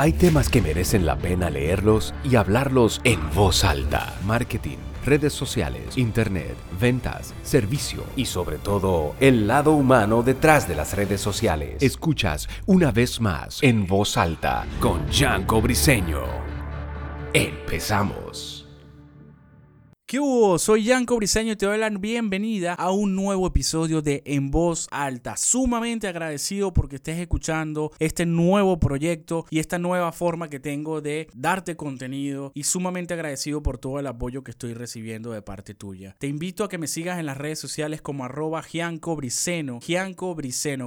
Hay temas que merecen la pena leerlos y hablarlos en voz alta. Marketing, redes sociales, internet, ventas, servicio y sobre todo el lado humano detrás de las redes sociales. Escuchas una vez más en voz alta con Janko Briseño. Empezamos. ¿Qué hubo? Soy Yanko Briseño y te doy la bienvenida a un nuevo episodio de En Voz Alta. Sumamente agradecido porque estés escuchando este nuevo proyecto y esta nueva forma que tengo de darte contenido y sumamente agradecido por todo el apoyo que estoy recibiendo de parte tuya. Te invito a que me sigas en las redes sociales como arroba Gianco Briceno, Gianco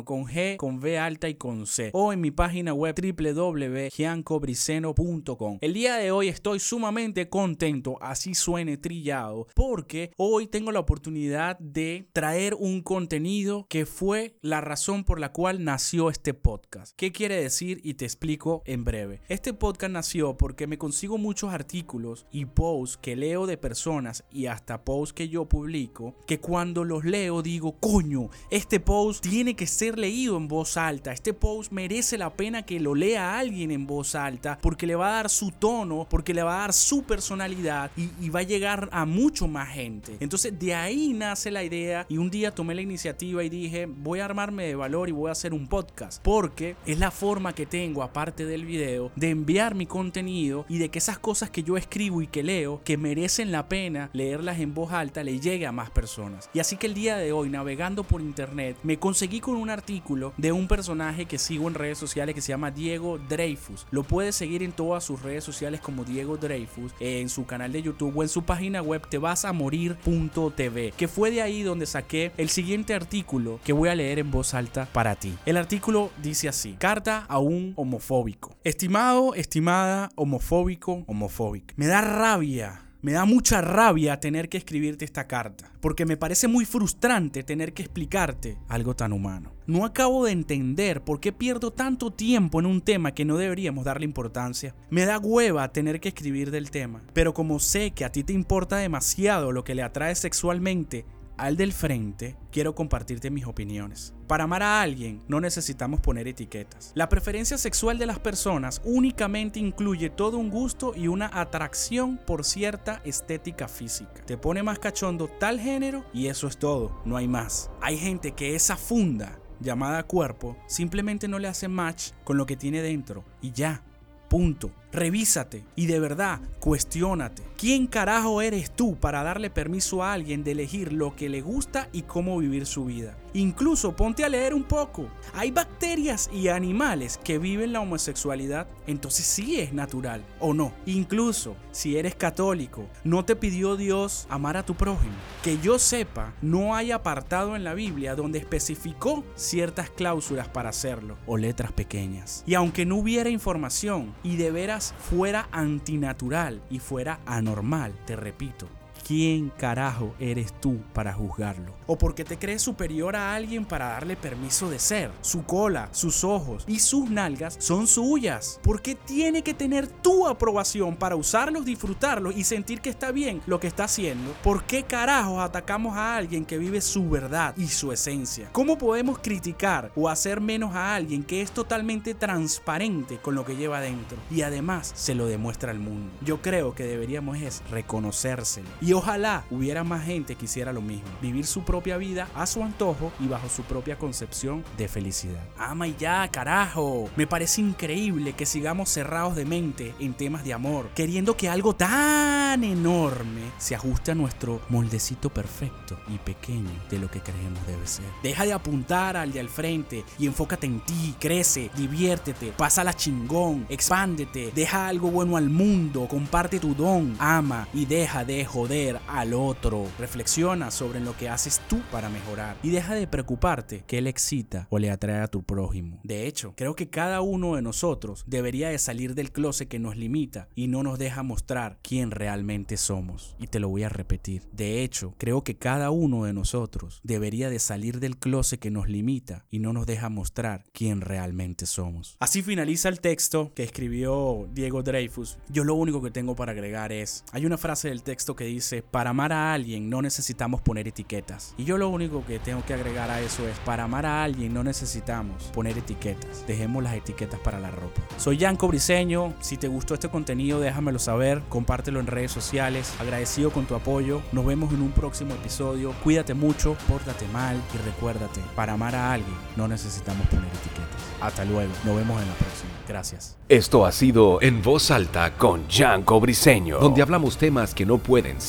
con G, con V alta y con C o en mi página web www.giancobriceno.com. El día de hoy estoy sumamente contento, así suene trilla porque hoy tengo la oportunidad de traer un contenido que fue la razón por la cual nació este podcast. ¿Qué quiere decir? Y te explico en breve. Este podcast nació porque me consigo muchos artículos y posts que leo de personas y hasta posts que yo publico que cuando los leo digo, coño, este post tiene que ser leído en voz alta. Este post merece la pena que lo lea alguien en voz alta porque le va a dar su tono, porque le va a dar su personalidad y, y va a llegar a mucho más gente. Entonces de ahí nace la idea y un día tomé la iniciativa y dije, voy a armarme de valor y voy a hacer un podcast. Porque es la forma que tengo, aparte del video, de enviar mi contenido y de que esas cosas que yo escribo y que leo, que merecen la pena leerlas en voz alta, le llegue a más personas. Y así que el día de hoy, navegando por internet, me conseguí con un artículo de un personaje que sigo en redes sociales que se llama Diego Dreyfus. Lo puedes seguir en todas sus redes sociales como Diego Dreyfus, en su canal de YouTube o en su página web web te vas a morir.tv, que fue de ahí donde saqué el siguiente artículo que voy a leer en voz alta para ti. El artículo dice así: Carta a un homofóbico. Estimado, estimada, homofóbico, homofóbico. Me da rabia me da mucha rabia tener que escribirte esta carta, porque me parece muy frustrante tener que explicarte algo tan humano. No acabo de entender por qué pierdo tanto tiempo en un tema que no deberíamos darle importancia. Me da hueva tener que escribir del tema, pero como sé que a ti te importa demasiado lo que le atrae sexualmente al del frente, quiero compartirte mis opiniones. Para amar a alguien no necesitamos poner etiquetas. La preferencia sexual de las personas únicamente incluye todo un gusto y una atracción por cierta estética física. Te pone más cachondo tal género y eso es todo, no hay más. Hay gente que esa funda llamada cuerpo simplemente no le hace match con lo que tiene dentro y ya, punto. Revísate y de verdad cuestiónate. ¿Quién carajo eres tú para darle permiso a alguien de elegir lo que le gusta y cómo vivir su vida? Incluso ponte a leer un poco. Hay bacterias y animales que viven la homosexualidad, entonces sí es natural, ¿o no? Incluso si eres católico, no te pidió Dios amar a tu prójimo. Que yo sepa, no hay apartado en la Biblia donde especificó ciertas cláusulas para hacerlo, o letras pequeñas. Y aunque no hubiera información y de veras fuera antinatural y fuera anormal, te repito, ¿quién carajo eres tú para juzgarlo? ¿O porque te crees superior a alguien para darle permiso de ser? Su cola, sus ojos y sus nalgas son suyas. ¿Por qué tiene que tener tu aprobación para usarlos, disfrutarlos y sentir que está bien lo que está haciendo? ¿Por qué carajos atacamos a alguien que vive su verdad y su esencia? ¿Cómo podemos criticar o hacer menos a alguien que es totalmente transparente con lo que lleva dentro y además se lo demuestra al mundo? Yo creo que deberíamos es reconocérselo ojalá hubiera más gente que hiciera lo mismo, vivir su propia vida a su antojo y bajo su propia concepción de felicidad. Ama y ya, carajo. Me parece increíble que sigamos cerrados de mente en temas de amor, queriendo que algo tan enorme se ajuste a nuestro moldecito perfecto y pequeño de lo que creemos debe ser. Deja de apuntar al de al frente y enfócate en ti, crece, diviértete, pásala chingón, expándete, deja algo bueno al mundo, comparte tu don, ama y deja de joder al otro. Reflexiona sobre lo que haces tú para mejorar y deja de preocuparte que él excita o le atrae a tu prójimo. De hecho, creo que cada uno de nosotros debería de salir del closet que nos limita y no nos deja mostrar quién realmente somos. Y te lo voy a repetir. De hecho, creo que cada uno de nosotros debería de salir del closet que nos limita y no nos deja mostrar quién realmente somos. Así finaliza el texto que escribió Diego Dreyfus. Yo lo único que tengo para agregar es, hay una frase del texto que dice para amar a alguien no necesitamos poner etiquetas. Y yo lo único que tengo que agregar a eso es, para amar a alguien no necesitamos poner etiquetas. Dejemos las etiquetas para la ropa. Soy Yanko Briseño. Si te gustó este contenido, déjamelo saber. Compártelo en redes sociales. Agradecido con tu apoyo. Nos vemos en un próximo episodio. Cuídate mucho, pórtate mal y recuérdate, para amar a alguien no necesitamos poner etiquetas. Hasta luego. Nos vemos en la próxima. Gracias. Esto ha sido En Voz Alta con Yanko Briseño, donde hablamos temas que no pueden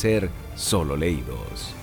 solo leídos.